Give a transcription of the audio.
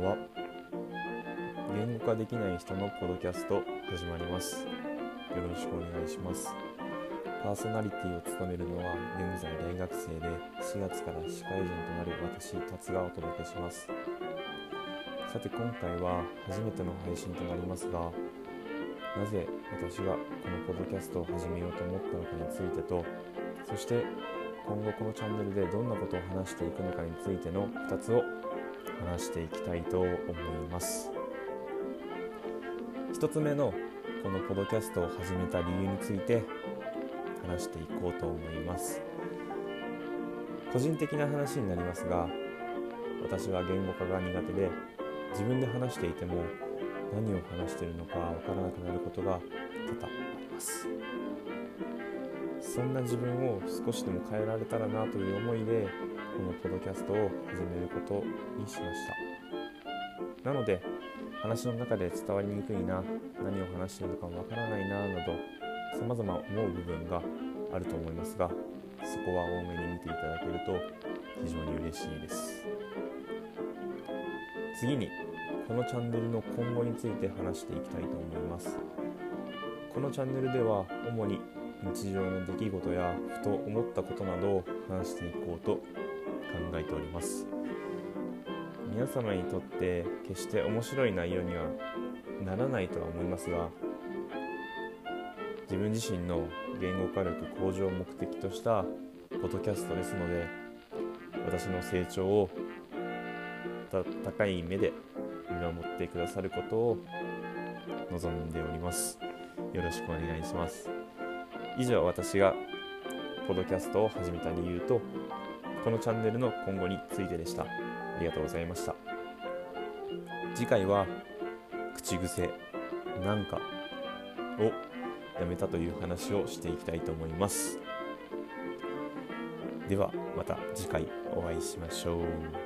ができない人のポッドキャスト始まります。よろしくお願いします。パーソナリティを務めるのは現在大学生で4月から社会人となる私達がお届けします。さて今回は初めての配信となりますがなぜ私がこのポッドキャストを始めようと思ったのかについてとそして今後このチャンネルでどんなことを話していくのかについての2つを話していきたいと思います。1つ目のこのポッドキャストを始めた理由について話していこうと思います。個人的な話になりますが私は言語化が苦手で自分で話していても何を話しているのかわからなくなることが多々あります。そんな自分を少しでも変えられたらなという思いでこのポッドキャストを始めることにしました。なので話の中で伝わりにくいな何を話してるのかわからないななど様々思う部分があると思いますがそこは多めに見ていただけると非常に嬉しいです。次にこのチャンネルの今後について話していきたいと思います。このチャンネルでは主に日常の出来事やふと思ったことなどを話していこうと考えております。皆様にとって決して面白い内容にはならないとは思いますが自分自身の言語化力向上を目的としたポッドキャストですので私の成長を高い目で見守ってくださることを望んでおります。よろしくお願いします。以上私がポッドキャストを始めた理由とこのチャンネルの今後についてでした。ありがとうございました。次回は口癖なんかをやめたという話をしていきたいと思います。ではまた次回お会いしましょう。